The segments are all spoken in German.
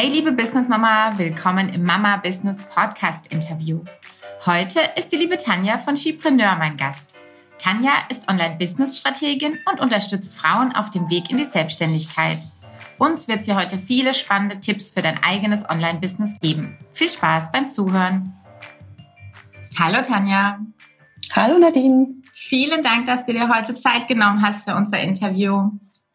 Hey liebe Business Mama, willkommen im Mama Business Podcast Interview. Heute ist die liebe Tanja von Skipreneur mein Gast. Tanja ist Online-Business-Strategin und unterstützt Frauen auf dem Weg in die Selbstständigkeit. Uns wird sie heute viele spannende Tipps für dein eigenes Online-Business geben. Viel Spaß beim Zuhören. Hallo Tanja. Hallo Nadine. Vielen Dank, dass du dir heute Zeit genommen hast für unser Interview.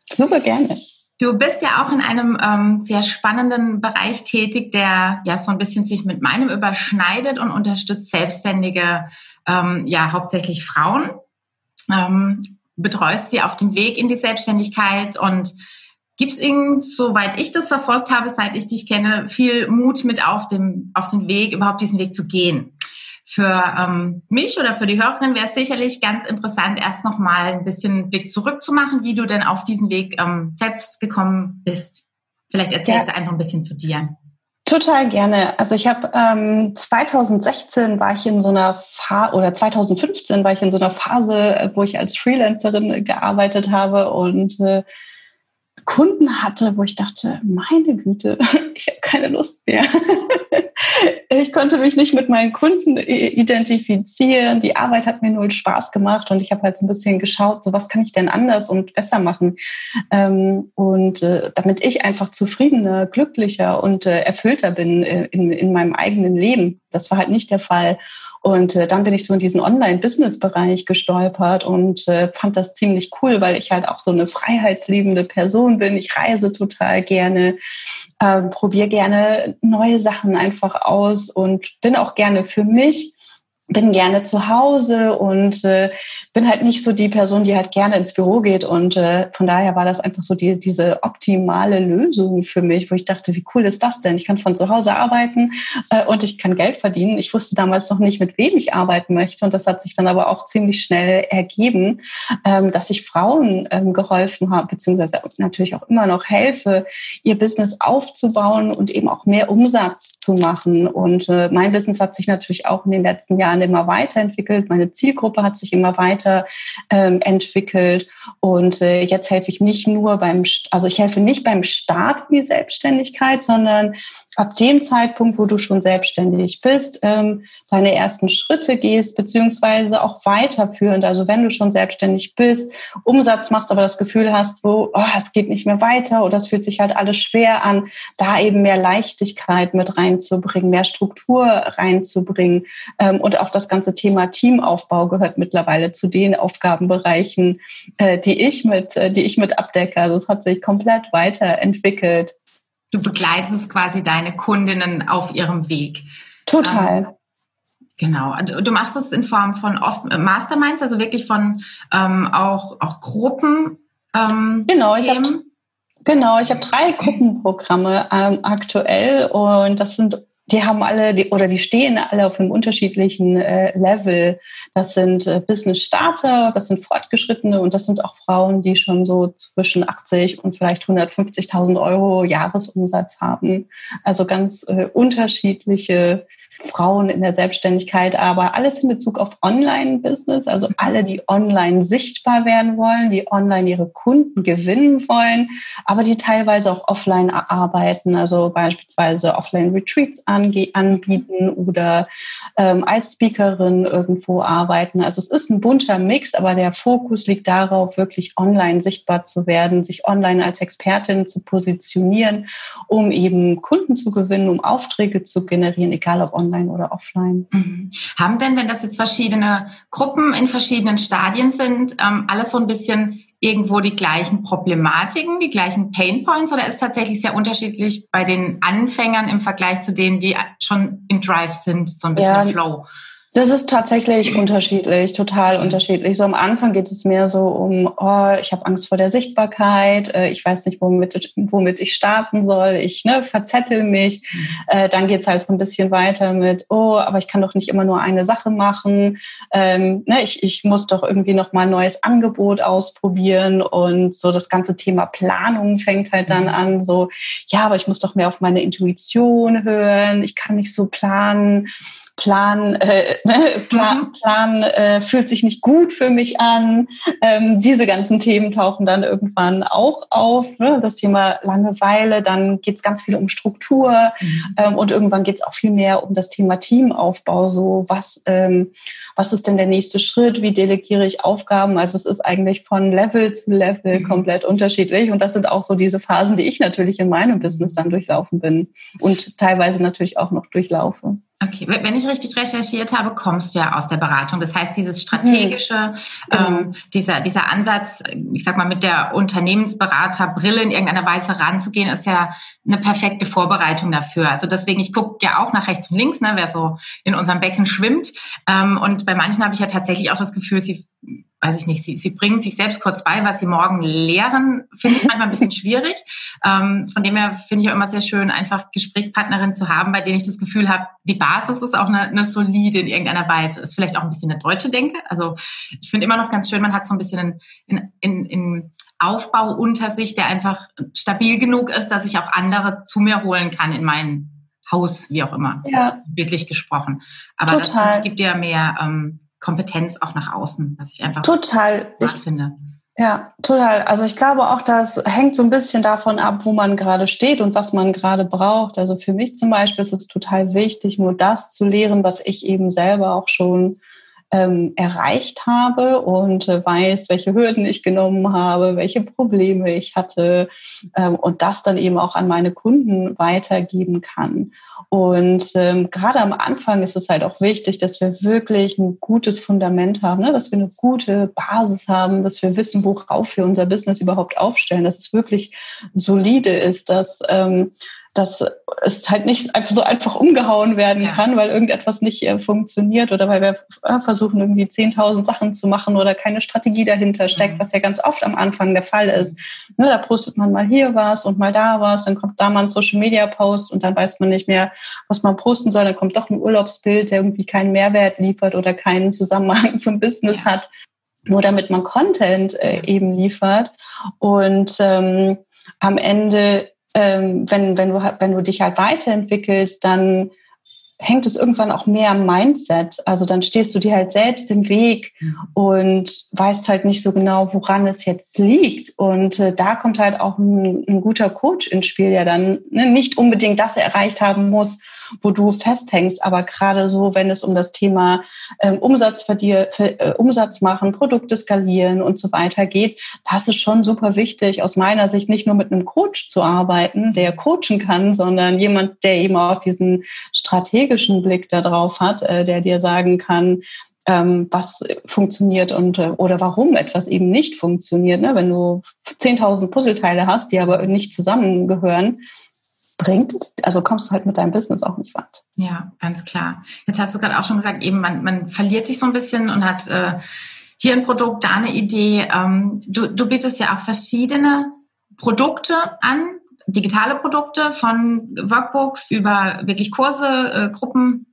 Super gerne. Du bist ja auch in einem ähm, sehr spannenden Bereich tätig, der ja so ein bisschen sich mit meinem überschneidet und unterstützt Selbstständige, ähm, ja hauptsächlich Frauen, ähm, betreust sie auf dem Weg in die Selbstständigkeit und gibst ihnen, soweit ich das verfolgt habe, seit ich dich kenne, viel Mut mit auf dem auf den Weg, überhaupt diesen Weg zu gehen. Für ähm, mich oder für die Hörerin wäre es sicherlich ganz interessant, erst nochmal ein bisschen Blick zurück zu machen, wie du denn auf diesen Weg ähm, selbst gekommen bist. Vielleicht erzählst ja. du einfach ein bisschen zu dir. Total gerne. Also ich habe ähm, 2016 war ich in so einer Phase oder 2015 war ich in so einer Phase, wo ich als Freelancerin gearbeitet habe und äh, Kunden hatte, wo ich dachte, meine Güte, ich habe keine Lust mehr. ich konnte mich nicht mit meinen Kunden identifizieren. Die Arbeit hat mir null Spaß gemacht und ich habe halt so ein bisschen geschaut, so was kann ich denn anders und besser machen. Ähm, und äh, damit ich einfach zufriedener, glücklicher und äh, erfüllter bin äh, in, in meinem eigenen Leben. Das war halt nicht der Fall. Und äh, dann bin ich so in diesen Online-Business-Bereich gestolpert und äh, fand das ziemlich cool, weil ich halt auch so eine freiheitsliebende Person bin. Ich reise total gerne, äh, probiere gerne neue Sachen einfach aus und bin auch gerne für mich bin gerne zu Hause und äh, bin halt nicht so die Person, die halt gerne ins Büro geht. Und äh, von daher war das einfach so die, diese optimale Lösung für mich, wo ich dachte, wie cool ist das denn? Ich kann von zu Hause arbeiten äh, und ich kann Geld verdienen. Ich wusste damals noch nicht, mit wem ich arbeiten möchte. Und das hat sich dann aber auch ziemlich schnell ergeben, ähm, dass ich Frauen ähm, geholfen habe, beziehungsweise natürlich auch immer noch helfe, ihr Business aufzubauen und eben auch mehr Umsatz zu machen. Und äh, mein Business hat sich natürlich auch in den letzten Jahren immer weiterentwickelt. Meine Zielgruppe hat sich immer weiter ähm, entwickelt. Und äh, jetzt helfe ich nicht nur beim, also ich helfe nicht beim Start in die Selbstständigkeit, sondern ab dem Zeitpunkt, wo du schon selbstständig bist, ähm, deine ersten Schritte gehst, beziehungsweise auch weiterführend. Also wenn du schon selbstständig bist, Umsatz machst, aber das Gefühl hast, wo oh, es geht nicht mehr weiter oder es fühlt sich halt alles schwer an, da eben mehr Leichtigkeit mit reinzubringen, mehr Struktur reinzubringen. Ähm, und auch das ganze Thema Teamaufbau gehört mittlerweile zu den Aufgabenbereichen, äh, die ich mit, äh, die ich mit abdecke. Also es hat sich komplett weiterentwickelt. Du begleitest quasi deine Kundinnen auf ihrem Weg. Total. Ähm, Genau. Du machst es in Form von oft Masterminds, also wirklich von ähm, auch, auch Gruppen. Ähm, genau, Themen. ich habe genau, ich habe drei Gruppenprogramme ähm, aktuell und das sind die haben alle die, oder die stehen alle auf einem unterschiedlichen äh, Level. Das sind äh, Business Starter, das sind Fortgeschrittene und das sind auch Frauen, die schon so zwischen 80 und vielleicht 150.000 Euro Jahresumsatz haben. Also ganz äh, unterschiedliche Frauen in der Selbstständigkeit, aber alles in Bezug auf Online-Business, also alle, die online sichtbar werden wollen, die online ihre Kunden gewinnen wollen, aber die teilweise auch offline arbeiten, also beispielsweise Offline-Retreats anbieten oder ähm, als Speakerin irgendwo arbeiten. Also es ist ein bunter Mix, aber der Fokus liegt darauf, wirklich online sichtbar zu werden, sich online als Expertin zu positionieren, um eben Kunden zu gewinnen, um Aufträge zu generieren, egal ob online online oder offline. Mhm. Haben denn, wenn das jetzt verschiedene Gruppen in verschiedenen Stadien sind, ähm, alles so ein bisschen irgendwo die gleichen Problematiken, die gleichen Painpoints oder ist tatsächlich sehr unterschiedlich bei den Anfängern im Vergleich zu denen, die schon im Drive sind, so ein bisschen ja, Flow? Das ist tatsächlich unterschiedlich, total unterschiedlich. So am Anfang geht es mehr so um, oh, ich habe Angst vor der Sichtbarkeit, äh, ich weiß nicht, womit, womit ich starten soll, ich ne, verzettel mich. Mhm. Äh, dann geht's halt so ein bisschen weiter mit, oh, aber ich kann doch nicht immer nur eine Sache machen. Ähm, ne, ich, ich muss doch irgendwie noch mal ein neues Angebot ausprobieren und so das ganze Thema Planung fängt halt dann mhm. an, so, ja, aber ich muss doch mehr auf meine Intuition hören, ich kann nicht so planen Plan, äh, ne, Plan, mhm. Plan äh, fühlt sich nicht gut für mich an. Ähm, diese ganzen Themen tauchen dann irgendwann auch auf. Ne? Das Thema Langeweile, dann geht es ganz viel um Struktur mhm. ähm, und irgendwann geht es auch viel mehr um das Thema Teamaufbau. So was, ähm, was ist denn der nächste Schritt? Wie delegiere ich Aufgaben? Also es ist eigentlich von Level zu Level mhm. komplett unterschiedlich und das sind auch so diese Phasen, die ich natürlich in meinem Business dann durchlaufen bin und teilweise natürlich auch noch durchlaufe. Okay, wenn ich richtig recherchiert habe, kommst du ja aus der Beratung. Das heißt, dieses strategische, mhm. ähm, dieser, dieser Ansatz, ich sag mal, mit der Unternehmensberaterbrille in irgendeiner Weise ranzugehen, ist ja eine perfekte Vorbereitung dafür. Also deswegen, ich gucke ja auch nach rechts und links, ne, wer so in unserem Becken schwimmt. Ähm, und bei manchen habe ich ja tatsächlich auch das Gefühl, sie weiß ich nicht, sie, sie bringen sich selbst kurz bei, was sie morgen lehren, finde ich manchmal ein bisschen schwierig. Ähm, von dem her finde ich auch immer sehr schön, einfach Gesprächspartnerin zu haben, bei denen ich das Gefühl habe, die Basis ist auch eine, eine solide in irgendeiner Weise. Ist vielleicht auch ein bisschen eine deutsche Denke. Also ich finde immer noch ganz schön, man hat so ein bisschen in, in, in Aufbau unter sich, der einfach stabil genug ist, dass ich auch andere zu mir holen kann in mein Haus, wie auch immer. Ja. bildlich gesprochen. Aber Total. das gibt ja mehr ähm, Kompetenz auch nach außen, was ich einfach total ich, finde. Ja, total. Also ich glaube auch, das hängt so ein bisschen davon ab, wo man gerade steht und was man gerade braucht. Also für mich zum Beispiel ist es total wichtig, nur das zu lehren, was ich eben selber auch schon ähm, erreicht habe und äh, weiß, welche Hürden ich genommen habe, welche Probleme ich hatte ähm, und das dann eben auch an meine Kunden weitergeben kann. Und ähm, gerade am Anfang ist es halt auch wichtig, dass wir wirklich ein gutes Fundament haben, ne? dass wir eine gute Basis haben, dass wir wissen, worauf wir unser Business überhaupt aufstellen, dass es wirklich solide ist, dass ähm, dass es halt nicht so einfach umgehauen werden ja. kann, weil irgendetwas nicht äh, funktioniert oder weil wir äh, versuchen, irgendwie 10.000 Sachen zu machen oder keine Strategie dahinter steckt, mhm. was ja ganz oft am Anfang der Fall ist. Ne, da postet man mal hier was und mal da was, dann kommt da mal ein Social-Media-Post und dann weiß man nicht mehr, was man posten soll. Dann kommt doch ein Urlaubsbild, der irgendwie keinen Mehrwert liefert oder keinen Zusammenhang zum Business ja. hat, nur damit man Content äh, eben liefert. Und ähm, am Ende ähm, wenn, wenn, du, wenn du dich halt weiterentwickelst, dann hängt es irgendwann auch mehr am Mindset. Also dann stehst du dir halt selbst im Weg mhm. und weißt halt nicht so genau, woran es jetzt liegt. Und äh, da kommt halt auch ein, ein, guter Coach ins Spiel, der dann ne, nicht unbedingt das erreicht haben muss, wo du festhängst. Aber gerade so, wenn es um das Thema ähm, Umsatz, verdier, für, äh, Umsatz machen, Produkte skalieren und so weiter geht, das ist schon super wichtig, aus meiner Sicht nicht nur mit einem Coach zu arbeiten, der coachen kann, sondern jemand, der eben auch diesen strategischen Blick darauf hat, äh, der dir sagen kann, ähm, was funktioniert und äh, oder warum etwas eben nicht funktioniert. Ne? Wenn du 10.000 Puzzleteile hast, die aber nicht zusammengehören, bringt es, also kommst du halt mit deinem Business auch nicht weit. Ja, ganz klar. Jetzt hast du gerade auch schon gesagt, eben man, man verliert sich so ein bisschen und hat äh, hier ein Produkt, da eine Idee. Ähm, du, du bietest ja auch verschiedene Produkte an, digitale Produkte von Workbooks über wirklich Kurse, äh, Gruppen.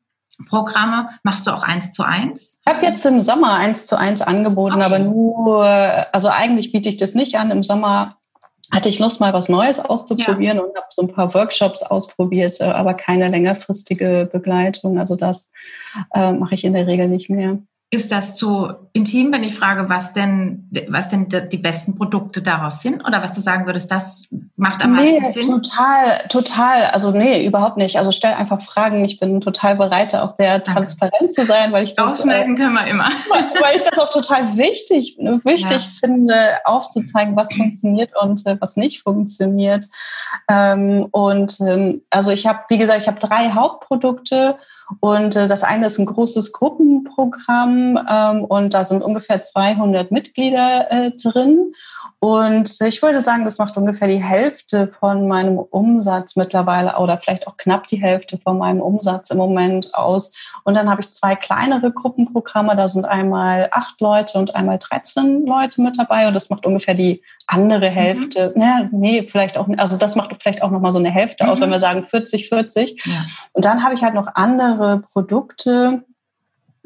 Programme machst du auch eins zu eins? Ich habe jetzt im Sommer eins zu eins angeboten, okay. aber nur, also eigentlich biete ich das nicht an. Im Sommer hatte ich Lust, mal was Neues auszuprobieren ja. und habe so ein paar Workshops ausprobiert, äh, aber keine längerfristige Begleitung. Also das äh, mache ich in der Regel nicht mehr. Ist das zu intim, wenn ich frage, was denn, was denn die besten Produkte daraus sind? Oder was du sagen würdest, das macht am nee, meisten Sinn? Total, total. Also nee, überhaupt nicht. Also stell einfach Fragen. Ich bin total bereit, auch sehr Danke. transparent zu sein, weil ich das. Ausschneiden äh, können wir immer. weil ich das auch total wichtig, wichtig ja. finde, aufzuzeigen, was funktioniert und äh, was nicht funktioniert. Ähm, und ähm, also ich habe, wie gesagt, ich habe drei Hauptprodukte. Und äh, das eine ist ein großes Gruppenprogramm ähm, und da sind ungefähr 200 Mitglieder äh, drin. Und ich würde sagen, das macht ungefähr die Hälfte von meinem Umsatz mittlerweile oder vielleicht auch knapp die Hälfte von meinem Umsatz im Moment aus. Und dann habe ich zwei kleinere Gruppenprogramme. Da sind einmal acht Leute und einmal 13 Leute mit dabei. Und das macht ungefähr die andere mhm. Hälfte. Mhm. Ja, nee, vielleicht auch, also das macht vielleicht auch nochmal so eine Hälfte mhm. aus, wenn wir sagen 40, 40. Ja. Und dann habe ich halt noch andere Produkte,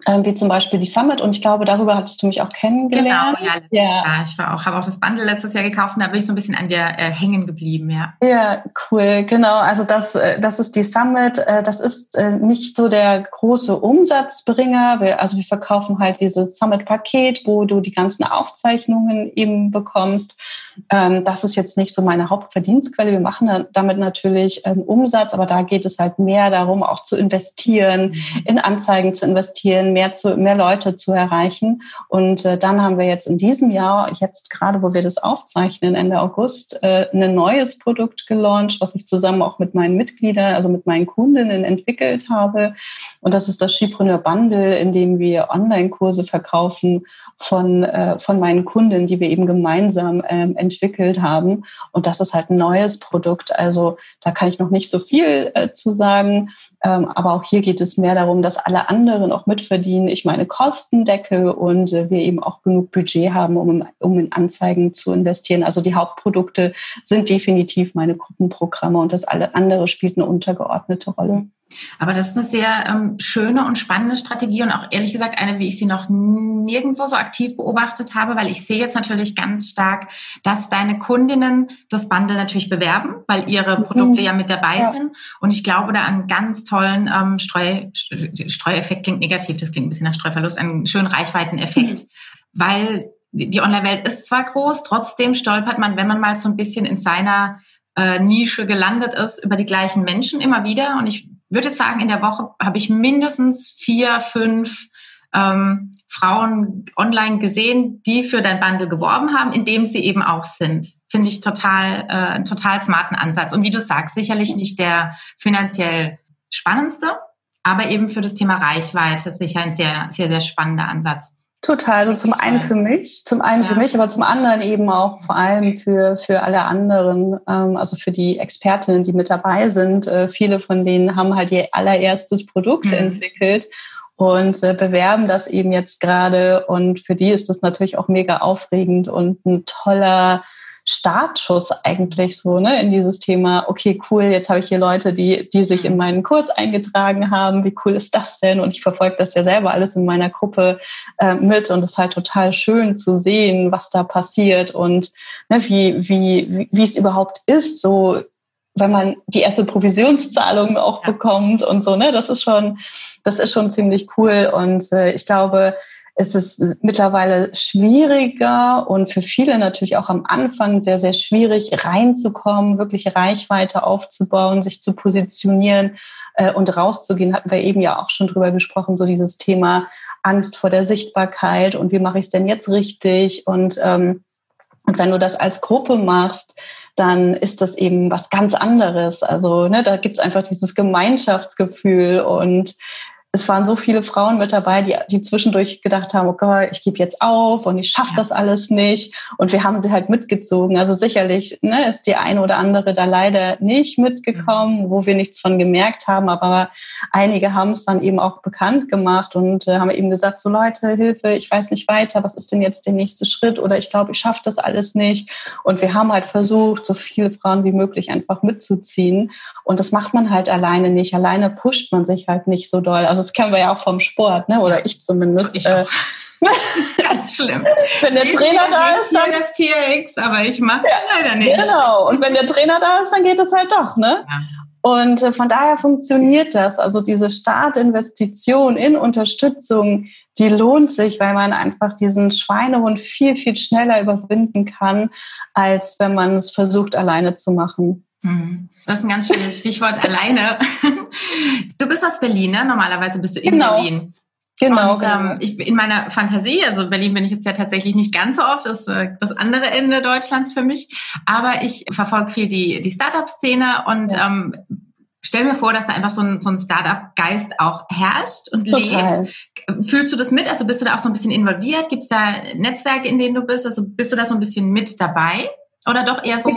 wie zum Beispiel die Summit. Und ich glaube, darüber hattest du mich auch kennengelernt. Genau, ja. ja. ich war auch, habe auch das Bundle letztes Jahr gekauft und da bin ich so ein bisschen an dir äh, hängen geblieben, ja. Ja, cool, genau. Also das, äh, das ist die Summit. Äh, das ist äh, nicht so der große Umsatzbringer. Wir, also wir verkaufen halt dieses Summit-Paket, wo du die ganzen Aufzeichnungen eben bekommst. Ähm, das ist jetzt nicht so meine Hauptverdienstquelle. Wir machen damit natürlich ähm, Umsatz, aber da geht es halt mehr darum, auch zu investieren, mhm. in Anzeigen zu investieren, mehr, zu, mehr Leute zu erreichen. Und äh, dann haben wir jetzt in diesem Jahr, jetzt gerade, wo wir das aufzeichnen, Ende August, äh, ein neues Produkt gelauncht, was ich zusammen auch mit meinen Mitgliedern, also mit meinen Kundinnen entwickelt habe. Und das ist das Skipreneur Bundle, in dem wir Online-Kurse verkaufen von, äh, von meinen Kunden, die wir eben gemeinsam ähm, entwickelt haben. Und das ist halt ein neues Produkt. Also da kann ich noch nicht so viel äh, zu sagen. Ähm, aber auch hier geht es mehr darum, dass alle anderen auch mitverdienen. Ich meine Kosten decke und äh, wir eben auch genug Budget haben, um, um in Anzeigen zu investieren. Also die Hauptprodukte sind definitiv meine Gruppenprogramme und das alle andere spielt eine untergeordnete Rolle. Aber das ist eine sehr ähm, schöne und spannende Strategie und auch ehrlich gesagt eine, wie ich sie noch nirgendwo so aktiv beobachtet habe, weil ich sehe jetzt natürlich ganz stark, dass deine Kundinnen das Bundle natürlich bewerben, weil ihre mhm. Produkte ja mit dabei ja. sind. Und ich glaube da an ganz tollen ähm, Streu, Streueffekt klingt negativ, das klingt ein bisschen nach Streuverlust, einen schönen Reichweiteneffekt, mhm. weil die Online-Welt ist zwar groß, trotzdem stolpert man, wenn man mal so ein bisschen in seiner äh, Nische gelandet ist, über die gleichen Menschen immer wieder. Und ich würde jetzt sagen, in der Woche habe ich mindestens vier, fünf ähm, Frauen online gesehen, die für dein Bundle geworben haben, in dem sie eben auch sind. Finde ich total, äh, einen total smarten Ansatz. Und wie du sagst, sicherlich nicht der finanziell spannendste, aber eben für das Thema Reichweite sicher ein sehr, sehr, sehr spannender Ansatz. Total. Also zum einen für mich, zum einen ja. für mich, aber zum anderen eben auch vor allem für, für alle anderen, ähm, also für die Expertinnen, die mit dabei sind. Äh, viele von denen haben halt ihr allererstes Produkt mhm. entwickelt und äh, bewerben das eben jetzt gerade. Und für die ist das natürlich auch mega aufregend und ein toller Startschuss eigentlich so, ne, in dieses Thema, okay, cool, jetzt habe ich hier Leute, die, die sich in meinen Kurs eingetragen haben, wie cool ist das denn? Und ich verfolge das ja selber alles in meiner Gruppe äh, mit und es ist halt total schön zu sehen, was da passiert und ne, wie, wie, wie es überhaupt ist, so wenn man die erste Provisionszahlung auch ja. bekommt und so, ne, das ist schon, das ist schon ziemlich cool. Und äh, ich glaube, es ist mittlerweile schwieriger und für viele natürlich auch am Anfang sehr, sehr schwierig reinzukommen, wirklich Reichweite aufzubauen, sich zu positionieren äh, und rauszugehen. Hatten wir eben ja auch schon drüber gesprochen, so dieses Thema Angst vor der Sichtbarkeit und wie mache ich es denn jetzt richtig? Und, ähm, und wenn du das als Gruppe machst, dann ist das eben was ganz anderes. Also ne, da gibt's einfach dieses Gemeinschaftsgefühl und es waren so viele Frauen mit dabei, die, die zwischendurch gedacht haben, okay, ich gebe jetzt auf und ich schaffe ja. das alles nicht. Und wir haben sie halt mitgezogen. Also sicherlich ne, ist die eine oder andere da leider nicht mitgekommen, mhm. wo wir nichts von gemerkt haben. Aber einige haben es dann eben auch bekannt gemacht und äh, haben eben gesagt, so Leute, Hilfe, ich weiß nicht weiter, was ist denn jetzt der nächste Schritt? Oder ich glaube, ich schaffe das alles nicht. Und wir haben halt versucht, so viele Frauen wie möglich einfach mitzuziehen. Und das macht man halt alleine nicht. Alleine pusht man sich halt nicht so doll. Also das kennen wir ja auch vom Sport, ne? oder ich zumindest. Ich äh, Ganz schlimm. Wenn der Trainer da ist, dann das TRX, aber ich mache es ja, leider nicht. Genau. Und wenn der Trainer da ist, dann geht es halt doch, ne? Ja. Und äh, von daher funktioniert das. Also diese Startinvestition in Unterstützung, die lohnt sich, weil man einfach diesen Schweinehund viel, viel schneller überwinden kann, als wenn man es versucht, alleine zu machen. Mhm. Das ist ein ganz schönes Stichwort alleine. Du bist aus Berlin, ne? Normalerweise bist du in genau. Berlin. Genau. Und ähm, genau. ich in meiner Fantasie, also Berlin bin ich jetzt ja tatsächlich nicht ganz so oft, das ist äh, das andere Ende Deutschlands für mich. Aber ich verfolge viel die, die Startup-Szene und ja. ähm, stell mir vor, dass da einfach so ein, so ein Startup-Geist auch herrscht und Total. lebt. Fühlst du das mit? Also bist du da auch so ein bisschen involviert? Gibt es da Netzwerke, in denen du bist? Also bist du da so ein bisschen mit dabei? Oder doch eher so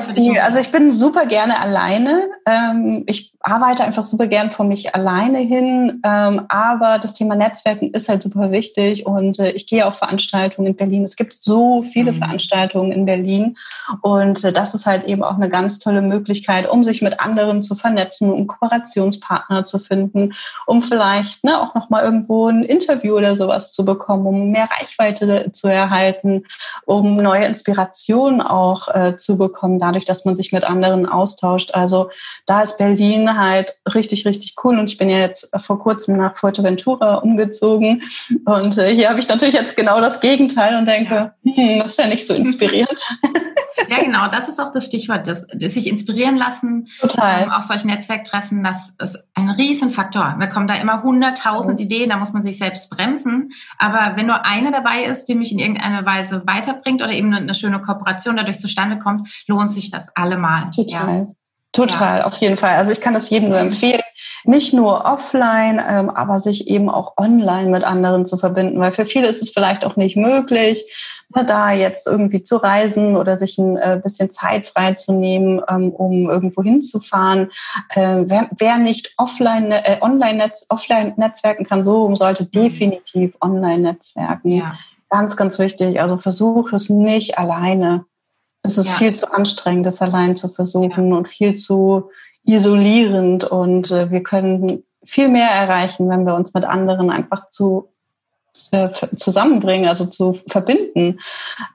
für dich? Also ich bin super gerne alleine. Ähm, ich arbeite einfach super gern von mich alleine hin, ähm, aber das Thema Netzwerken ist halt super wichtig und äh, ich gehe auf Veranstaltungen in Berlin. Es gibt so viele mhm. Veranstaltungen in Berlin und äh, das ist halt eben auch eine ganz tolle Möglichkeit, um sich mit anderen zu vernetzen, um Kooperationspartner zu finden, um vielleicht ne, auch noch mal irgendwo ein Interview oder sowas zu bekommen, um mehr Reichweite zu erhalten, um neue Inspirationen auch äh, zu bekommen, dadurch, dass man sich mit anderen austauscht. Also da ist Berlin halt richtig, richtig cool. Und ich bin ja jetzt vor kurzem nach Fuerteventura umgezogen. Und äh, hier habe ich natürlich jetzt genau das Gegenteil und denke, hm, das ist ja nicht so inspirierend. Ja, genau, das ist auch das Stichwort, das, das sich inspirieren lassen. Total. Ähm, auch solche Netzwerktreffen, das ist ein Riesenfaktor. Wir kommen da immer hunderttausend mhm. Ideen, da muss man sich selbst bremsen. Aber wenn nur eine dabei ist, die mich in irgendeiner Weise weiterbringt oder eben eine schöne Kooperation dadurch zustande kommt, lohnt sich das allemal. Total. Ja. Total, ja. auf jeden Fall. Also ich kann das jedem nur empfehlen, nicht nur offline, ähm, aber sich eben auch online mit anderen zu verbinden, weil für viele ist es vielleicht auch nicht möglich, da jetzt irgendwie zu reisen oder sich ein äh, bisschen Zeit freizunehmen, ähm, um irgendwo hinzufahren. Äh, wer, wer nicht offline, äh, online, -Netz, offline netzwerken kann, so sollte mhm. definitiv online netzwerken. Ja. Ganz, ganz wichtig. Also versuche es nicht alleine. Es ist ja. viel zu anstrengend, das allein zu versuchen ja. und viel zu isolierend. Und äh, wir können viel mehr erreichen, wenn wir uns mit anderen einfach zu äh, zusammenbringen, also zu verbinden.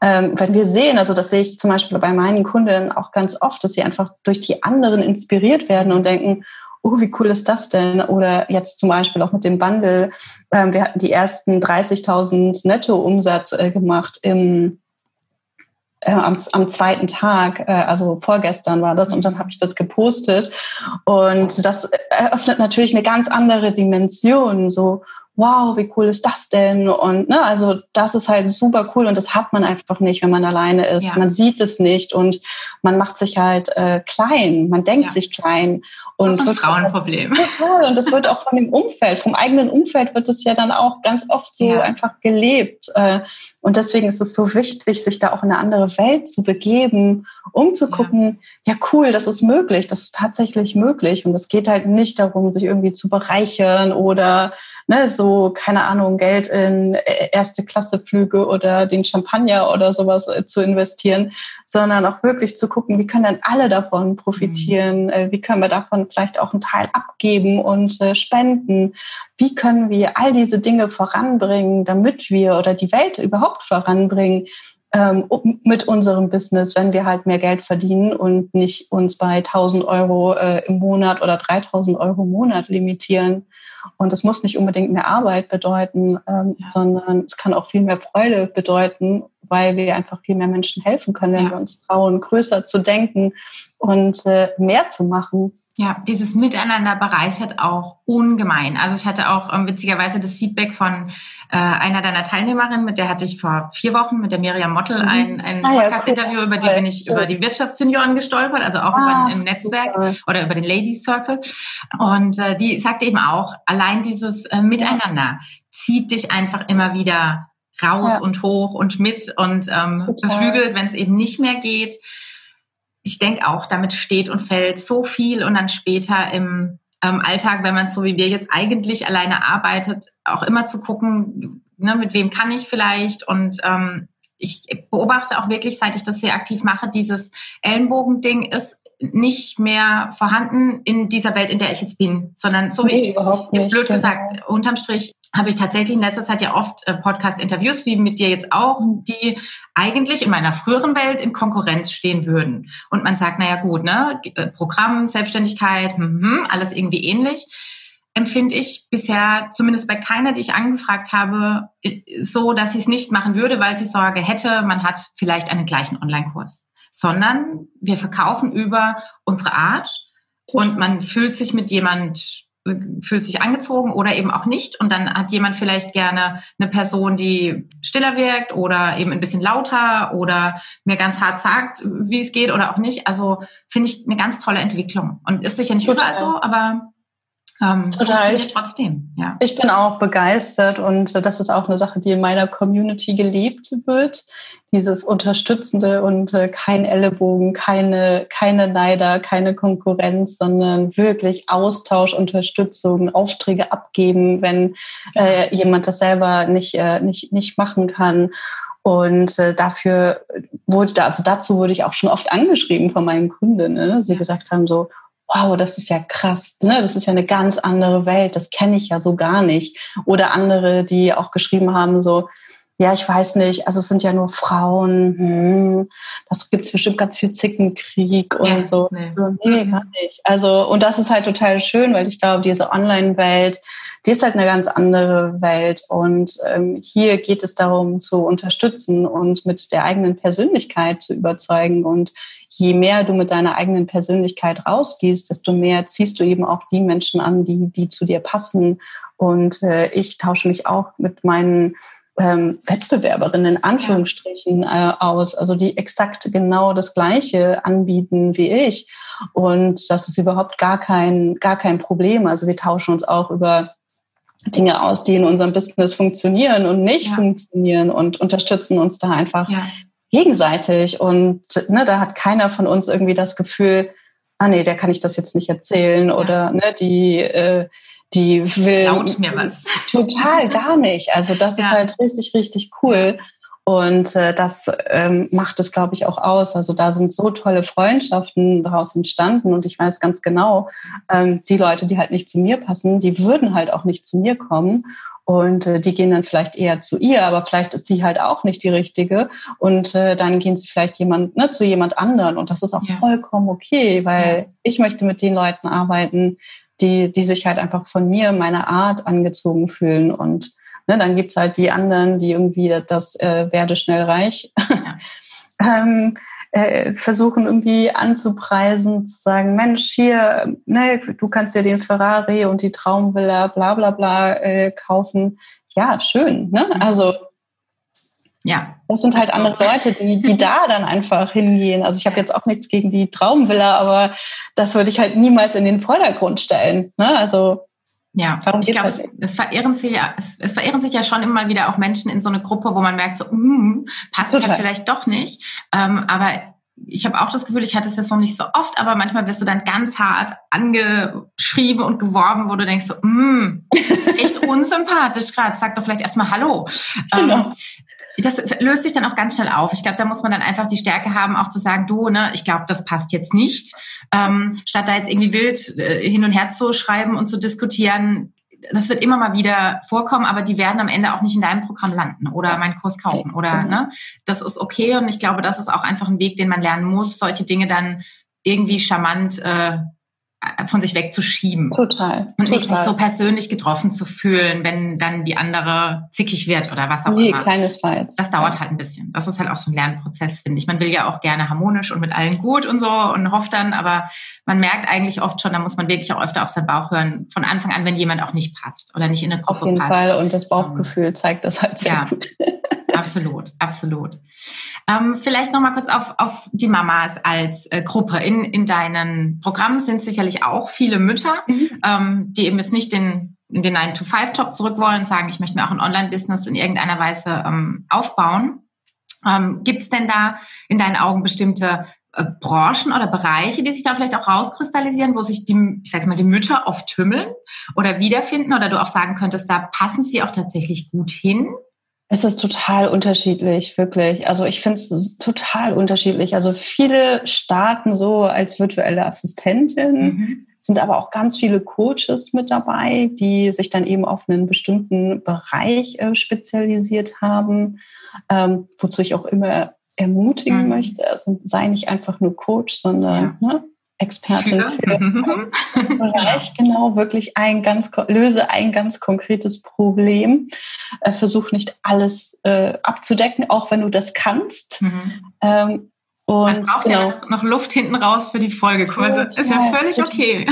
Ähm, wenn wir sehen, also das sehe ich zum Beispiel bei meinen Kunden auch ganz oft, dass sie einfach durch die anderen inspiriert werden und denken, oh, wie cool ist das denn? Oder jetzt zum Beispiel auch mit dem Bundle. Ähm, wir hatten die ersten 30.000 Netto-Umsatz äh, gemacht im äh, am, am zweiten Tag, äh, also vorgestern war das, und dann habe ich das gepostet. Und das eröffnet natürlich eine ganz andere Dimension. So, wow, wie cool ist das denn? Und ne, also das ist halt super cool und das hat man einfach nicht, wenn man alleine ist. Ja. Man sieht es nicht und man macht sich halt äh, klein, man denkt ja. sich klein. Das ist ein Frauenproblem. Total. Und das wird auch von dem Umfeld, vom eigenen Umfeld wird es ja dann auch ganz oft so ja. einfach gelebt. Äh, und deswegen ist es so wichtig, sich da auch in eine andere Welt zu begeben, um zu gucken, ja, ja cool, das ist möglich, das ist tatsächlich möglich. Und es geht halt nicht darum, sich irgendwie zu bereichern oder ne, so, keine Ahnung, Geld in äh, erste Klasse Flüge oder den Champagner oder sowas äh, zu investieren, sondern auch wirklich zu gucken, wie können denn alle davon profitieren? Mhm. Wie können wir davon vielleicht auch einen Teil abgeben und spenden? Wie können wir all diese Dinge voranbringen, damit wir oder die Welt überhaupt voranbringen? ähm, mit unserem Business, wenn wir halt mehr Geld verdienen und nicht uns bei 1000 Euro äh, im Monat oder 3000 Euro im Monat limitieren. Und es muss nicht unbedingt mehr Arbeit bedeuten, ähm, ja. sondern es kann auch viel mehr Freude bedeuten, weil wir einfach viel mehr Menschen helfen können, wenn ja. wir uns trauen, größer zu denken und äh, mehr zu machen. Ja, dieses Miteinander bereichert auch ungemein. Also ich hatte auch ähm, witzigerweise das Feedback von äh, einer deiner Teilnehmerinnen, mit der hatte ich vor vier Wochen mit der Miriam Mottel mhm. ein, ein ah, Podcast-Interview, ja, über die bin ich über die Wirtschaftsjunioren gestolpert, also auch ah, über ein Netzwerk super. oder über den Ladies Circle. Und äh, die sagte eben auch, allein dieses äh, Miteinander zieht dich einfach immer wieder raus ja. und hoch und mit und ähm, beflügelt, wenn es eben nicht mehr geht ich denke auch, damit steht und fällt so viel und dann später im ähm, Alltag, wenn man so wie wir jetzt eigentlich alleine arbeitet, auch immer zu gucken, ne, mit wem kann ich vielleicht und ähm, ich beobachte auch wirklich, seit ich das sehr aktiv mache, dieses Ellenbogending ist nicht mehr vorhanden in dieser Welt, in der ich jetzt bin, sondern so nee, wie jetzt blöd genau. gesagt, unterm Strich habe ich tatsächlich in letzter Zeit ja oft äh, Podcast-Interviews, wie mit dir jetzt auch, die eigentlich in meiner früheren Welt in Konkurrenz stehen würden. Und man sagt, naja gut, ne, äh, Programm, Selbstständigkeit, hm, hm, alles irgendwie ähnlich empfinde ich bisher, zumindest bei keiner, die ich angefragt habe, so, dass sie es nicht machen würde, weil sie Sorge hätte, man hat vielleicht einen gleichen Online-Kurs. Sondern wir verkaufen über unsere Art und man fühlt sich mit jemand fühlt sich angezogen oder eben auch nicht. Und dann hat jemand vielleicht gerne eine Person, die stiller wirkt oder eben ein bisschen lauter oder mir ganz hart sagt, wie es geht oder auch nicht. Also finde ich eine ganz tolle Entwicklung. Und ist sicher nicht überall so, aber ähm, Total. Ich, trotzdem, ja. Ich bin auch begeistert und das ist auch eine Sache, die in meiner Community geliebt wird. Dieses Unterstützende und äh, kein Ellenbogen, keine, keine Neider, keine Konkurrenz, sondern wirklich Austausch, Unterstützung, Aufträge abgeben, wenn äh, jemand das selber nicht, äh, nicht, nicht machen kann. Und äh, dafür wurde, also dazu wurde ich auch schon oft angeschrieben von meinen Kunden, ne? sie gesagt haben so, wow, das ist ja krass, ne? das ist ja eine ganz andere Welt, das kenne ich ja so gar nicht. Oder andere, die auch geschrieben haben, so, ja, ich weiß nicht, also es sind ja nur Frauen, hm, das gibt es bestimmt ganz viel Zickenkrieg und ja, so. Nee. so. Nee, gar nicht. Also, und das ist halt total schön, weil ich glaube, diese Online-Welt, die ist halt eine ganz andere Welt. Und ähm, hier geht es darum, zu unterstützen und mit der eigenen Persönlichkeit zu überzeugen. Und je mehr du mit deiner eigenen Persönlichkeit rausgehst, desto mehr ziehst du eben auch die Menschen an, die, die zu dir passen. Und äh, ich tausche mich auch mit meinen ähm, Wettbewerberinnen in Anführungsstrichen äh, aus, also die exakt genau das Gleiche anbieten wie ich. Und das ist überhaupt gar kein, gar kein Problem. Also wir tauschen uns auch über Dinge aus, die in unserem Business funktionieren und nicht ja. funktionieren und unterstützen uns da einfach ja. gegenseitig. Und ne, da hat keiner von uns irgendwie das Gefühl, ah nee, der kann ich das jetzt nicht erzählen ja. oder ne, die äh, die will Klaut mir was. Total gar nicht. Also das ist halt richtig, richtig cool. Und äh, das ähm, macht es, glaube ich, auch aus. Also da sind so tolle Freundschaften daraus entstanden. Und ich weiß ganz genau, ähm, die Leute, die halt nicht zu mir passen, die würden halt auch nicht zu mir kommen. Und äh, die gehen dann vielleicht eher zu ihr, aber vielleicht ist sie halt auch nicht die richtige. Und äh, dann gehen sie vielleicht jemand, ne, zu jemand anderen. Und das ist auch ja. vollkommen okay, weil ja. ich möchte mit den Leuten arbeiten, die, die sich halt einfach von mir, meiner Art angezogen fühlen. Und Ne, dann gibt's halt die anderen, die irgendwie das äh, werde schnell reich ja. ähm, äh, versuchen irgendwie anzupreisen, zu sagen, Mensch, hier, ne, du kannst dir den Ferrari und die Traumvilla, bla bla bla äh, kaufen. Ja, schön. Ne? Mhm. Also ja. Das sind halt das andere so. Leute, die, die da dann einfach hingehen. Also ich habe jetzt auch nichts gegen die Traumvilla, aber das würde ich halt niemals in den Vordergrund stellen. Ne? Also ja, Darum ich glaube, halt es, es, verehren sich ja, es, es, verehren sich ja schon immer wieder auch Menschen in so eine Gruppe, wo man merkt, so, mm, passt halt vielleicht doch nicht. Ähm, aber ich habe auch das Gefühl, ich hatte es jetzt noch nicht so oft, aber manchmal wirst du dann ganz hart angeschrieben und geworben, wo du denkst, so, mm, echt unsympathisch gerade, sag doch vielleicht erstmal Hallo. Genau. Ähm, das löst sich dann auch ganz schnell auf. Ich glaube, da muss man dann einfach die Stärke haben, auch zu sagen, du, ne, ich glaube, das passt jetzt nicht. Ähm, statt da jetzt irgendwie wild äh, hin und her zu schreiben und zu diskutieren, das wird immer mal wieder vorkommen, aber die werden am Ende auch nicht in deinem Programm landen oder meinen Kurs kaufen oder ne, das ist okay und ich glaube, das ist auch einfach ein Weg, den man lernen muss, solche Dinge dann irgendwie charmant äh, von sich wegzuschieben. Total. Und nicht sich so persönlich getroffen zu fühlen, wenn dann die andere zickig wird oder was auch nee, immer. Nee, keinesfalls. Das dauert halt ein bisschen. Das ist halt auch so ein Lernprozess, finde ich. Man will ja auch gerne harmonisch und mit allen gut und so und hofft dann, aber man merkt eigentlich oft schon, da muss man wirklich auch öfter auf seinen Bauch hören, von Anfang an, wenn jemand auch nicht passt oder nicht in eine Gruppe passt. Auf jeden passt. Fall und das Bauchgefühl um, zeigt das halt sehr ja, gut. absolut, absolut. Ähm, vielleicht noch mal kurz auf, auf die Mamas als äh, Gruppe. In, in deinen Programmen sind sicherlich auch viele Mütter, mhm. ähm, die eben jetzt nicht den, in den 9-to-5-Job zurück wollen und sagen, ich möchte mir auch ein Online-Business in irgendeiner Weise ähm, aufbauen. Ähm, Gibt es denn da in deinen Augen bestimmte äh, Branchen oder Bereiche, die sich da vielleicht auch rauskristallisieren, wo sich die, ich sag's mal, die Mütter oft tümmeln oder wiederfinden oder du auch sagen könntest, da passen sie auch tatsächlich gut hin? Es ist total unterschiedlich, wirklich. Also ich finde es total unterschiedlich. Also viele starten so als virtuelle Assistentin, mhm. sind aber auch ganz viele Coaches mit dabei, die sich dann eben auf einen bestimmten Bereich äh, spezialisiert haben, ähm, wozu ich auch immer ermutigen mhm. möchte. Also sei nicht einfach nur Coach, sondern ja. ne, Expertin für den Bereich, genau, wirklich ein ganz, löse ein ganz konkretes Problem. Äh, versuch nicht alles äh, abzudecken, auch wenn du das kannst. Mhm. Ähm, und Man braucht genau. ja noch, noch, Luft hinten raus für die Folgekurse. Total, ist ja völlig okay.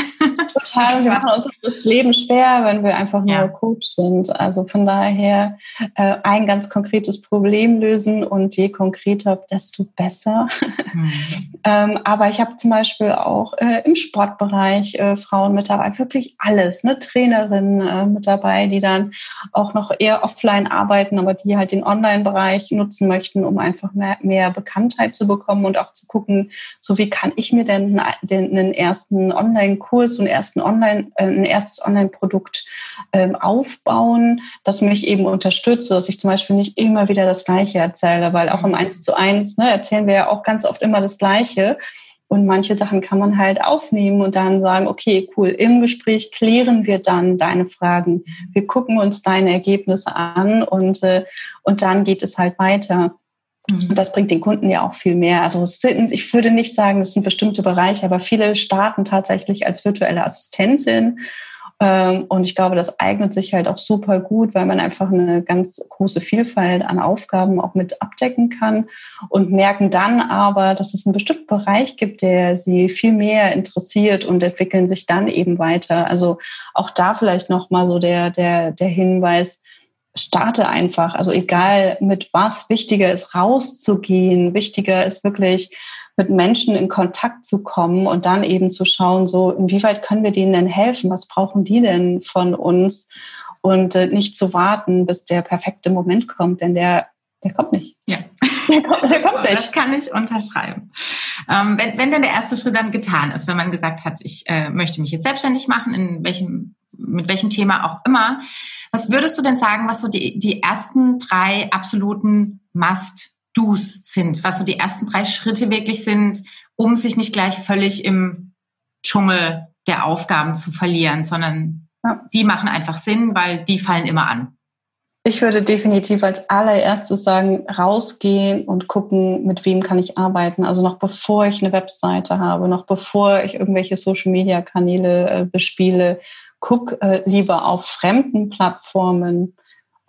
Total. Und wir machen uns das Leben schwer, wenn wir einfach nur ja. Coach sind. Also von daher äh, ein ganz konkretes Problem lösen und je konkreter, desto besser. Mhm. ähm, aber ich habe zum Beispiel auch äh, im Sportbereich äh, Frauen mit dabei, wirklich alles, ne? Trainerinnen äh, mit dabei, die dann auch noch eher offline arbeiten, aber die halt den Online-Bereich nutzen möchten, um einfach mehr, mehr Bekanntheit zu bekommen und auch zu gucken, so wie kann ich mir denn den, den ersten Online-Kurs und ersten Online, äh, ein erstes Online-Produkt ähm, aufbauen, das mich eben unterstützt, dass ich zum Beispiel nicht immer wieder das Gleiche erzähle, weil auch im Eins zu eins ne, erzählen wir ja auch ganz oft immer das Gleiche. Und manche Sachen kann man halt aufnehmen und dann sagen, okay, cool, im Gespräch klären wir dann deine Fragen. Wir gucken uns deine Ergebnisse an und, äh, und dann geht es halt weiter. Und das bringt den Kunden ja auch viel mehr. Also sind, ich würde nicht sagen, es sind bestimmte Bereiche, aber viele starten tatsächlich als virtuelle Assistentin. Ähm, und ich glaube, das eignet sich halt auch super gut, weil man einfach eine ganz große Vielfalt an Aufgaben auch mit abdecken kann und merken dann aber, dass es einen bestimmten Bereich gibt, der sie viel mehr interessiert und entwickeln sich dann eben weiter. Also auch da vielleicht nochmal so der, der, der Hinweis, starte einfach. Also egal mit was, wichtiger ist rauszugehen, wichtiger ist wirklich mit Menschen in Kontakt zu kommen und dann eben zu schauen, so inwieweit können wir denen denn helfen? Was brauchen die denn von uns? Und äh, nicht zu warten, bis der perfekte Moment kommt, denn der, der kommt nicht. Ja. Der kommt, der kommt nicht. Das kann ich unterschreiben. Ähm, wenn, wenn denn der erste Schritt dann getan ist, wenn man gesagt hat, ich äh, möchte mich jetzt selbstständig machen, in welchem, mit welchem Thema auch immer, was würdest du denn sagen, was so die, die ersten drei absoluten Must-Dos sind, was so die ersten drei Schritte wirklich sind, um sich nicht gleich völlig im Dschungel der Aufgaben zu verlieren, sondern ja. die machen einfach Sinn, weil die fallen immer an. Ich würde definitiv als allererstes sagen, rausgehen und gucken, mit wem kann ich arbeiten. Also noch bevor ich eine Webseite habe, noch bevor ich irgendwelche Social-Media-Kanäle äh, bespiele, guck äh, lieber auf fremden Plattformen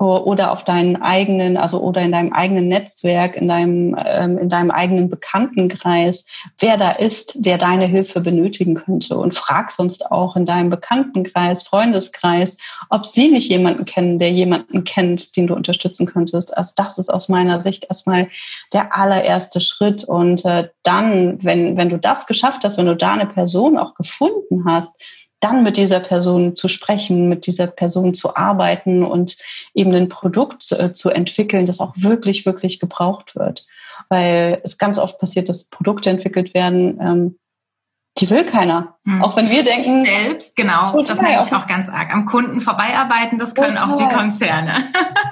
oder auf deinen eigenen, also oder in deinem eigenen Netzwerk, in deinem, ähm, in deinem eigenen Bekanntenkreis, wer da ist, der deine Hilfe benötigen könnte. Und frag sonst auch in deinem Bekanntenkreis, Freundeskreis, ob sie nicht jemanden kennen, der jemanden kennt, den du unterstützen könntest. Also das ist aus meiner Sicht erstmal der allererste Schritt. Und äh, dann, wenn, wenn du das geschafft hast, wenn du da eine Person auch gefunden hast, dann mit dieser Person zu sprechen, mit dieser Person zu arbeiten und eben ein Produkt zu, äh, zu entwickeln, das auch wirklich, wirklich gebraucht wird. Weil es ganz oft passiert, dass Produkte entwickelt werden, ähm, die will keiner. Hm. Auch wenn wir denken. Selbst, genau. Total, das merke ich auch ganz arg. Am Kunden vorbeiarbeiten, das können total. auch die Konzerne.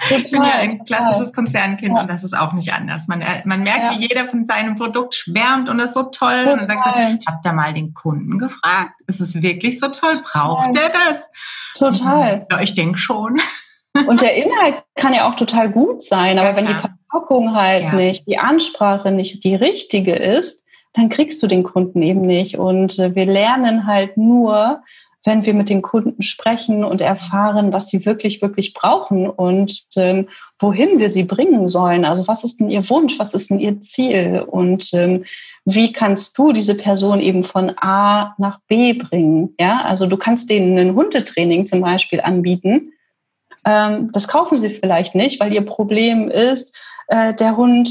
Total, ich bin ja ein klassisches Konzernkind ja. und das ist auch nicht anders. Man, äh, man merkt, ja. wie jeder von seinem Produkt schwärmt und ist so toll. Und dann sagst du, habt ihr mal den Kunden gefragt? Ist es wirklich so toll? Braucht der das? Total. Ja, ich denke schon. Und der Inhalt kann ja auch total gut sein, aber ja, wenn die Verpackung halt nicht, die Ansprache nicht die richtige ist, dann kriegst du den Kunden eben nicht. Und äh, wir lernen halt nur, wenn wir mit den Kunden sprechen und erfahren, was sie wirklich, wirklich brauchen und ähm, wohin wir sie bringen sollen. Also was ist denn ihr Wunsch, was ist denn ihr Ziel und ähm, wie kannst du diese Person eben von A nach B bringen? Ja, also du kannst denen ein Hundetraining zum Beispiel anbieten. Ähm, das kaufen sie vielleicht nicht, weil ihr Problem ist, äh, der Hund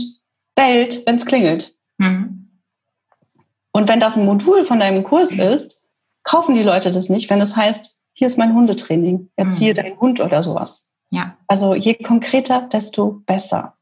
bellt, wenn es klingelt. Mhm. Und wenn das ein Modul von deinem Kurs ist, kaufen die Leute das nicht, wenn es das heißt, hier ist mein Hundetraining, erziehe mhm. deinen Hund oder sowas. Ja. Also je konkreter, desto besser.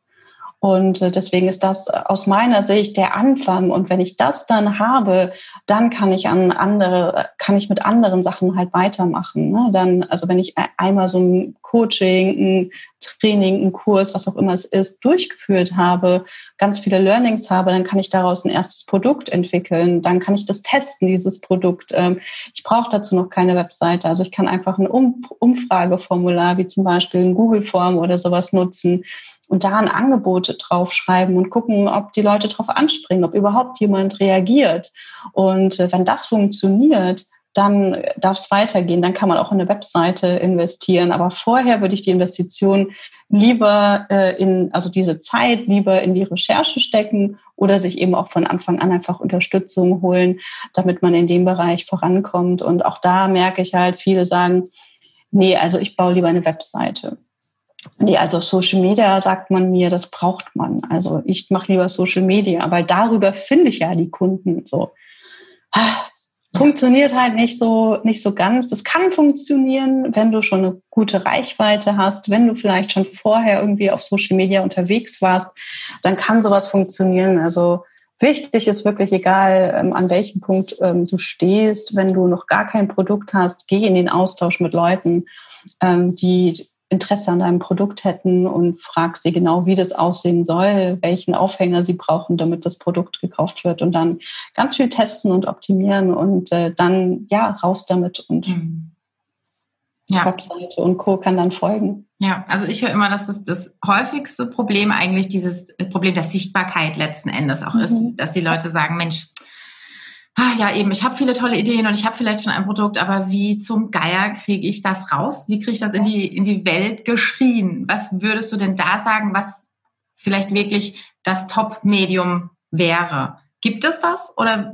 Und äh, deswegen ist das aus meiner Sicht der Anfang. Und wenn ich das dann habe, dann kann ich an andere, kann ich mit anderen Sachen halt weitermachen. Ne? Dann, also wenn ich einmal so ein Coaching, ein Training, ein Kurs, was auch immer es ist, durchgeführt habe, ganz viele Learnings habe, dann kann ich daraus ein erstes Produkt entwickeln. Dann kann ich das testen, dieses Produkt. Ähm, ich brauche dazu noch keine Webseite. Also ich kann einfach ein Umfrageformular, wie zum Beispiel ein Google-Form oder sowas nutzen und da ein Angebot draufschreiben und gucken, ob die Leute drauf anspringen, ob überhaupt jemand reagiert. Und äh, wenn das funktioniert, dann darf es weitergehen. Dann kann man auch in eine Webseite investieren. Aber vorher würde ich die Investition lieber äh, in, also diese Zeit lieber in die Recherche stecken oder sich eben auch von Anfang an einfach Unterstützung holen, damit man in dem Bereich vorankommt. Und auch da merke ich halt, viele sagen, nee, also ich baue lieber eine Webseite. Nee, also Social Media sagt man mir, das braucht man. Also ich mache lieber Social Media, weil darüber finde ich ja die Kunden so. Ah, funktioniert halt nicht so, nicht so ganz. Das kann funktionieren, wenn du schon eine gute Reichweite hast, wenn du vielleicht schon vorher irgendwie auf Social Media unterwegs warst, dann kann sowas funktionieren. Also wichtig ist wirklich egal, ähm, an welchem Punkt ähm, du stehst, wenn du noch gar kein Produkt hast, geh in den Austausch mit Leuten, ähm, die Interesse an deinem Produkt hätten und fragst sie genau, wie das aussehen soll, welchen Aufhänger sie brauchen, damit das Produkt gekauft wird und dann ganz viel testen und optimieren und äh, dann ja raus damit und mhm. ja. Webseite und Co. kann dann folgen. Ja, also ich höre immer, dass das, das häufigste Problem eigentlich dieses Problem der Sichtbarkeit letzten Endes auch mhm. ist, dass die Leute sagen, Mensch, ah, ja eben, ich habe viele tolle Ideen und ich habe vielleicht schon ein Produkt, aber wie zum Geier kriege ich das raus? Wie kriege ich das in die, in die Welt geschrien? Was würdest du denn da sagen, was vielleicht wirklich das Top-Medium wäre? Gibt es das oder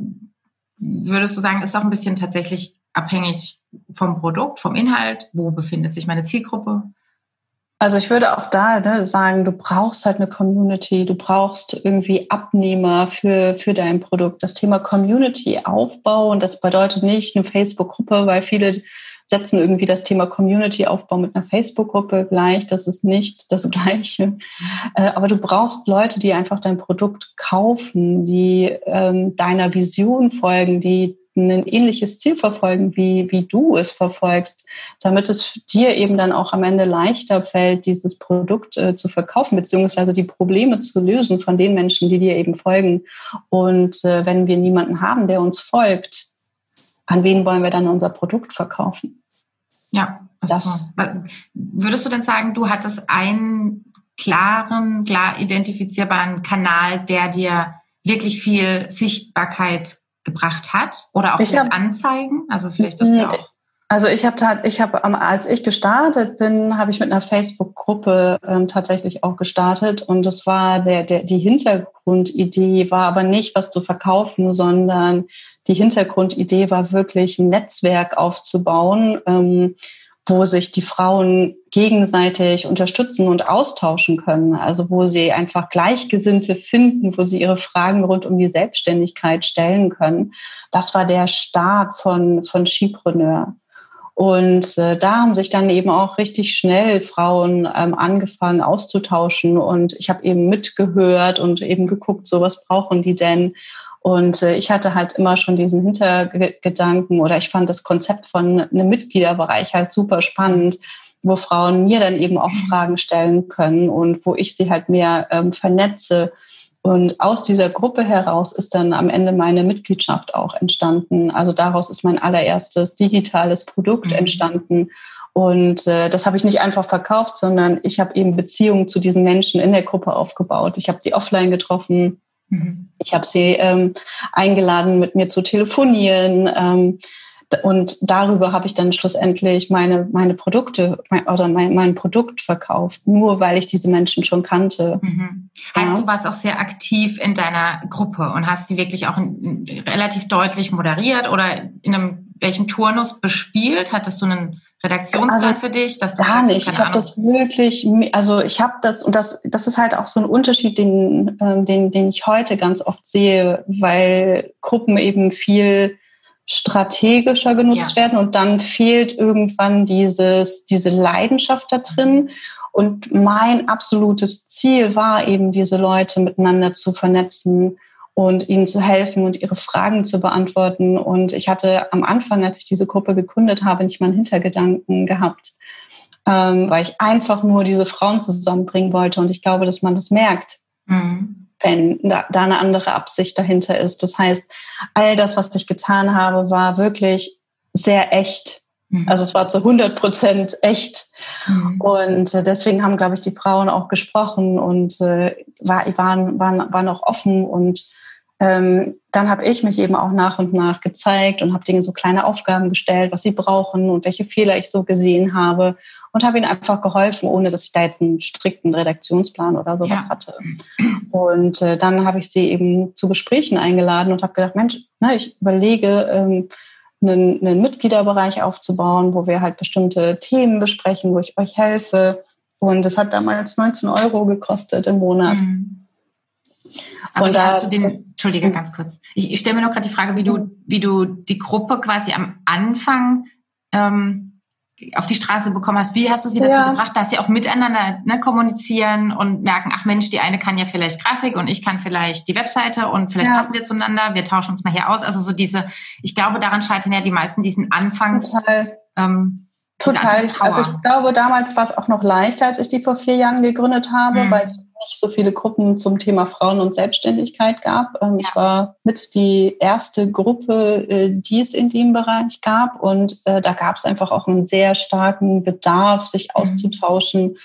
würdest du sagen, ist auch ein bisschen tatsächlich abhängig vom Produkt, vom Inhalt? Wo befindet sich meine Zielgruppe? Also ich würde auch da ne, sagen, du brauchst halt eine Community, du brauchst irgendwie Abnehmer für, für dein Produkt. Das Thema Community-Aufbau, und das bedeutet nicht eine Facebook-Gruppe, weil viele setzen irgendwie das Thema Community-Aufbau mit einer Facebook-Gruppe gleich. Das ist nicht das Gleiche. Äh, aber du brauchst Leute, die einfach dein Produkt kaufen, die ähm, deiner Vision folgen, die ein ähnliches Ziel verfolgen, wie, wie du es verfolgst, damit es dir eben dann auch am Ende leichter fällt, dieses Produkt äh, zu verkaufen, beziehungsweise die Probleme zu lösen von den Menschen, die dir eben folgen. Und äh, wenn wir niemanden haben, der uns folgt, an wen wollen wir dann unser Produkt verkaufen? Ja, das. Würdest du denn sagen, du hattest einen klaren, klar identifizierbaren Kanal, der dir wirklich viel Sichtbarkeit gebracht hat? Oder auch ich vielleicht hab, Anzeigen? Also vielleicht ist ja auch. Also ich habe ich habe als ich gestartet bin, habe ich mit einer Facebook-Gruppe ähm, tatsächlich auch gestartet und das war der, der die Hintergrundidee war aber nicht was zu verkaufen, sondern die Hintergrundidee war wirklich ein Netzwerk aufzubauen. Ähm, wo sich die Frauen gegenseitig unterstützen und austauschen können. Also wo sie einfach Gleichgesinnte finden, wo sie ihre Fragen rund um die Selbstständigkeit stellen können. Das war der Start von, von Skipreneur. Und äh, da haben sich dann eben auch richtig schnell Frauen ähm, angefangen auszutauschen. Und ich habe eben mitgehört und eben geguckt, so was brauchen die denn? Und äh, ich hatte halt immer schon diesen Hintergedanken oder ich fand das Konzept von einem Mitgliederbereich halt super spannend, wo Frauen mir dann eben auch Fragen stellen können und wo ich sie halt mehr ähm, vernetze. Und aus dieser Gruppe heraus ist dann am Ende meine Mitgliedschaft auch entstanden. Also daraus ist mein allererstes digitales Produkt mhm. entstanden. Und äh, das habe ich nicht einfach verkauft, sondern ich habe eben Beziehungen zu diesen Menschen in der Gruppe aufgebaut. Ich habe die offline getroffen, Mhm. Ich habe sie ähm, eingeladen, mit mir zu telefonieren. Ähm, und darüber habe ich dann schlussendlich meine, meine Produkte mein, oder mein, mein Produkt verkauft, nur weil ich diese Menschen schon kannte. Mhm. Heißt, ja. du warst auch sehr aktiv in deiner Gruppe und hast sie wirklich auch in, in, relativ deutlich moderiert oder in einem welchen Turnus bespielt? Hattest du einen Redaktionsplan also, für dich? Dass du gar nicht. Ich habe das wirklich, also ich habe das, und das, das ist halt auch so ein Unterschied, den, ähm, den, den ich heute ganz oft sehe, weil Gruppen eben viel strategischer genutzt ja. werden und dann fehlt irgendwann dieses, diese Leidenschaft da drin. Und mein absolutes Ziel war eben, diese Leute miteinander zu vernetzen und ihnen zu helfen und ihre Fragen zu beantworten. Und ich hatte am Anfang, als ich diese Gruppe gegründet habe, nicht mal einen Hintergedanken gehabt, ähm, weil ich einfach nur diese Frauen zusammenbringen wollte. Und ich glaube, dass man das merkt, mhm. wenn da, da eine andere Absicht dahinter ist. Das heißt, all das, was ich getan habe, war wirklich sehr echt. Mhm. Also es war zu 100 Prozent echt. Mhm. Und äh, deswegen haben, glaube ich, die Frauen auch gesprochen und äh, war, waren, waren, waren auch offen und ähm, dann habe ich mich eben auch nach und nach gezeigt und habe denen so kleine Aufgaben gestellt, was sie brauchen und welche Fehler ich so gesehen habe und habe ihnen einfach geholfen, ohne dass ich da jetzt einen strikten Redaktionsplan oder sowas ja. hatte. Und äh, dann habe ich sie eben zu Gesprächen eingeladen und habe gedacht, Mensch, na, ich überlege, ähm, einen, einen Mitgliederbereich aufzubauen, wo wir halt bestimmte Themen besprechen, wo ich euch helfe. Und das hat damals 19 Euro gekostet im Monat. Mhm. Aber und da hast du den, Entschuldige, hm. ganz kurz. Ich, ich stelle mir noch gerade die Frage, wie du, wie du die Gruppe quasi am Anfang ähm, auf die Straße bekommen hast. Wie hast du sie dazu ja. gebracht, dass sie auch miteinander ne, kommunizieren und merken, ach Mensch, die eine kann ja vielleicht Grafik und ich kann vielleicht die Webseite und vielleicht ja. passen wir zueinander, wir tauschen uns mal hier aus. Also so diese, ich glaube, daran scheitern ja die meisten diesen Anfangs. Total. Ähm, Total. Also ich glaube, damals war es auch noch leichter, als ich die vor vier Jahren gegründet habe, mhm. weil es nicht so viele Gruppen zum Thema Frauen und Selbstständigkeit gab. Ähm, ja. Ich war mit die erste Gruppe, äh, die es in dem Bereich gab. Und äh, da gab es einfach auch einen sehr starken Bedarf, sich mhm. auszutauschen.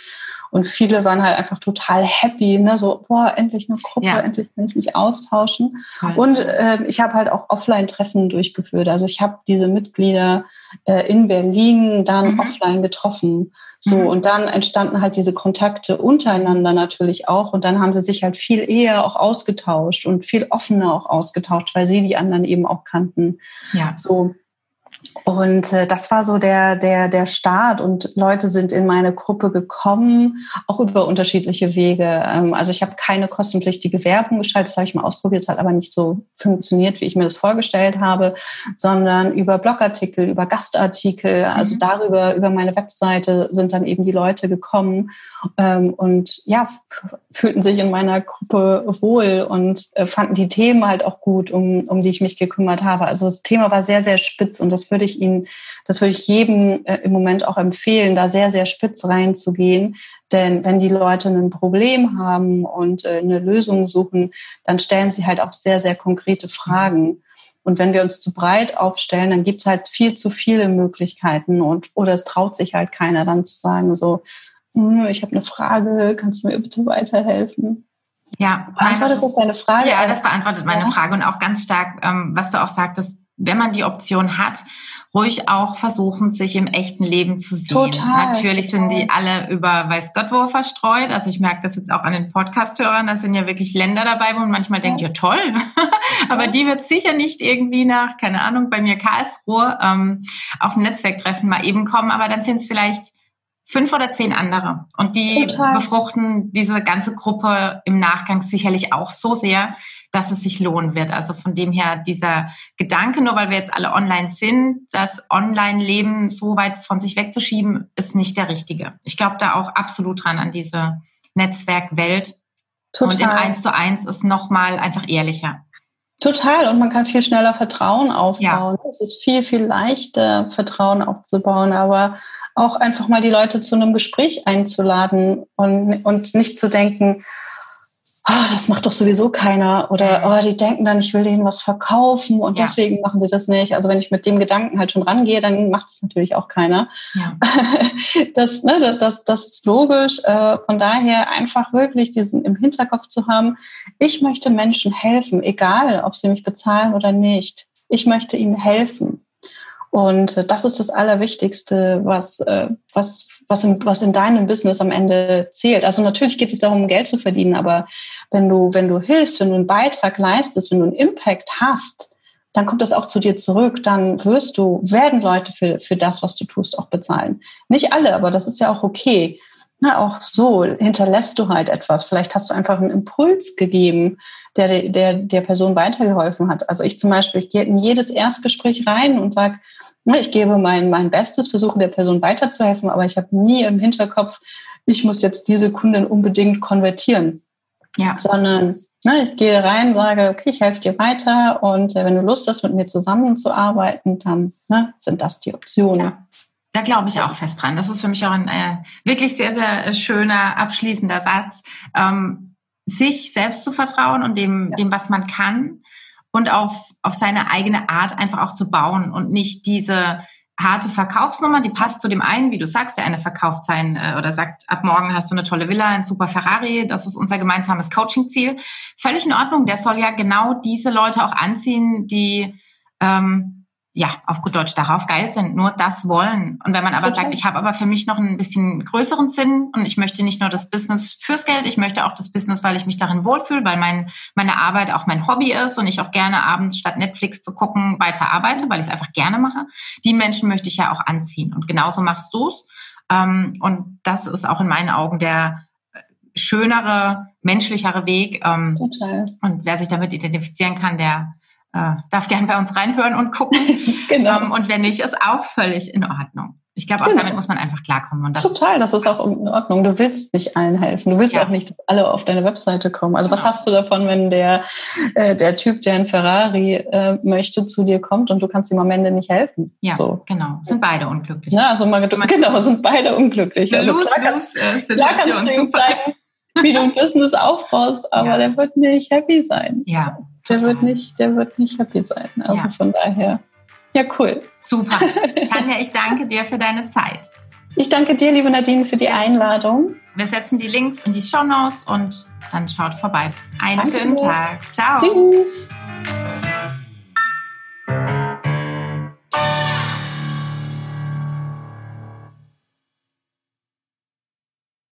Und viele waren halt einfach total happy, ne? so, boah, endlich eine Gruppe, ja. endlich kann ich mich austauschen. Toll. Und äh, ich habe halt auch Offline-Treffen durchgeführt. Also ich habe diese Mitglieder äh, in Berlin dann mhm. offline getroffen. So, mhm. und dann entstanden halt diese Kontakte untereinander natürlich auch. Und dann haben sie sich halt viel eher auch ausgetauscht und viel offener auch ausgetauscht, weil sie die anderen eben auch kannten. Ja. So. Und äh, das war so der, der, der Start. Und Leute sind in meine Gruppe gekommen, auch über unterschiedliche Wege. Ähm, also ich habe keine kostenpflichtige Werbung geschaltet, das habe ich mal ausprobiert, hat aber nicht so funktioniert, wie ich mir das vorgestellt habe, sondern über Blogartikel, über Gastartikel, also mhm. darüber, über meine Webseite sind dann eben die Leute gekommen ähm, und ja, fühlten sich in meiner Gruppe wohl und äh, fanden die Themen halt auch gut, um, um die ich mich gekümmert habe. Also das Thema war sehr, sehr spitz und das würde ich Ihnen, das würde ich jedem äh, im Moment auch empfehlen, da sehr, sehr spitz reinzugehen. Denn wenn die Leute ein Problem haben und äh, eine Lösung suchen, dann stellen sie halt auch sehr, sehr konkrete Fragen. Und wenn wir uns zu breit aufstellen, dann gibt es halt viel zu viele Möglichkeiten und oder es traut sich halt keiner dann zu sagen, so, hm, ich habe eine Frage, kannst du mir bitte weiterhelfen? Ja, beantwortet das, deine Frage? Ja, das beantwortet meine ja. Frage und auch ganz stark, ähm, was du auch sagtest, wenn man die Option hat, ruhig auch versuchen, sich im echten Leben zu sehen. Total, Natürlich total. sind die alle über weiß Gott wo verstreut. Also ich merke das jetzt auch an den Podcast-Hörern. Da sind ja wirklich Länder dabei, wo man manchmal ja. denkt, ja toll. Aber ja. die wird sicher nicht irgendwie nach, keine Ahnung, bei mir Karlsruhe ähm, auf ein Netzwerktreffen mal eben kommen. Aber dann sind es vielleicht fünf oder zehn andere. Und die Total. befruchten diese ganze Gruppe im Nachgang sicherlich auch so sehr, dass es sich lohnen wird. Also von dem her dieser Gedanke, nur weil wir jetzt alle online sind, das Online-Leben so weit von sich wegzuschieben, ist nicht der richtige. Ich glaube da auch absolut dran an diese Netzwerkwelt. Total. Und im Eins zu eins ist nochmal einfach ehrlicher. Total. Und man kann viel schneller Vertrauen aufbauen. Ja. Es ist viel, viel leichter, Vertrauen aufzubauen. Aber auch einfach mal die Leute zu einem Gespräch einzuladen und, und nicht zu denken, oh, das macht doch sowieso keiner oder oh, die denken dann, ich will denen was verkaufen und ja. deswegen machen sie das nicht. Also wenn ich mit dem Gedanken halt schon rangehe, dann macht es natürlich auch keiner. Ja. Das, ne, das, das ist logisch. Äh, von daher einfach wirklich diesen im Hinterkopf zu haben, ich möchte Menschen helfen, egal ob sie mich bezahlen oder nicht. Ich möchte ihnen helfen. Und äh, das ist das Allerwichtigste, was, äh, was, was, in, was in deinem Business am Ende zählt. Also natürlich geht es darum, Geld zu verdienen, aber wenn du, wenn du hilfst, wenn du einen Beitrag leistest, wenn du einen Impact hast, dann kommt das auch zu dir zurück. Dann wirst du, werden Leute für, für das, was du tust, auch bezahlen. Nicht alle, aber das ist ja auch okay. Na, auch so hinterlässt du halt etwas. Vielleicht hast du einfach einen Impuls gegeben, der der, der Person weitergeholfen hat. Also ich zum Beispiel, ich gehe in jedes Erstgespräch rein und sage, ich gebe mein, mein Bestes, versuche der Person weiterzuhelfen, aber ich habe nie im Hinterkopf, ich muss jetzt diese Kundin unbedingt konvertieren. Ja. Sondern ne, ich gehe rein, sage, okay, ich helfe dir weiter und äh, wenn du Lust hast, mit mir zusammenzuarbeiten, dann ne, sind das die Optionen. Ja. Da glaube ich auch fest dran. Das ist für mich auch ein äh, wirklich sehr, sehr schöner abschließender Satz. Ähm, sich selbst zu vertrauen und dem, ja. dem, was man kann und auf, auf seine eigene Art einfach auch zu bauen und nicht diese harte Verkaufsnummer, die passt zu dem einen, wie du sagst, der eine verkauft sein äh, oder sagt, ab morgen hast du eine tolle Villa, ein super Ferrari, das ist unser gemeinsames Coaching-Ziel. Völlig in Ordnung, der soll ja genau diese Leute auch anziehen, die ähm, ja, auf gut Deutsch darauf geil sind, nur das wollen. Und wenn man aber sagt, ich habe aber für mich noch ein bisschen größeren Sinn und ich möchte nicht nur das Business fürs Geld, ich möchte auch das Business, weil ich mich darin wohlfühle, weil mein, meine Arbeit auch mein Hobby ist und ich auch gerne abends statt Netflix zu gucken weiter arbeite, weil ich es einfach gerne mache. Die Menschen möchte ich ja auch anziehen. Und genauso machst du's. Ähm, und das ist auch in meinen Augen der schönere, menschlichere Weg. Ähm, Total. Und wer sich damit identifizieren kann, der äh, darf gern bei uns reinhören und gucken. genau. Ähm, und wenn nicht, ist auch völlig in Ordnung. Ich glaube, auch genau. damit muss man einfach klarkommen. Und das Total, ist, das ist auch in Ordnung. Du willst nicht allen helfen. Du willst ja. auch nicht, dass alle auf deine Webseite kommen. Also was genau. hast du davon, wenn der, äh, der Typ, der ein Ferrari äh, möchte, zu dir kommt und du kannst ihm am Ende nicht helfen? Ja, so. genau. Sind beide unglücklich. Ja, also mal, genau, sind beide unglücklich. Eine also, Lose-Lose-Situation. Super. Zeigen, wie du ein Business aufbaust, aber ja. der wird nicht happy sein. Ja, der wird nicht, der wird nicht happy sein. Also ja. von daher. Ja, cool. Super. Tanja, ich danke dir für deine Zeit. Ich danke dir, liebe Nadine, für die Einladung. Wir setzen die Links in die Show Notes und dann schaut vorbei. Einen danke schönen dir. Tag. Ciao. Tschüss.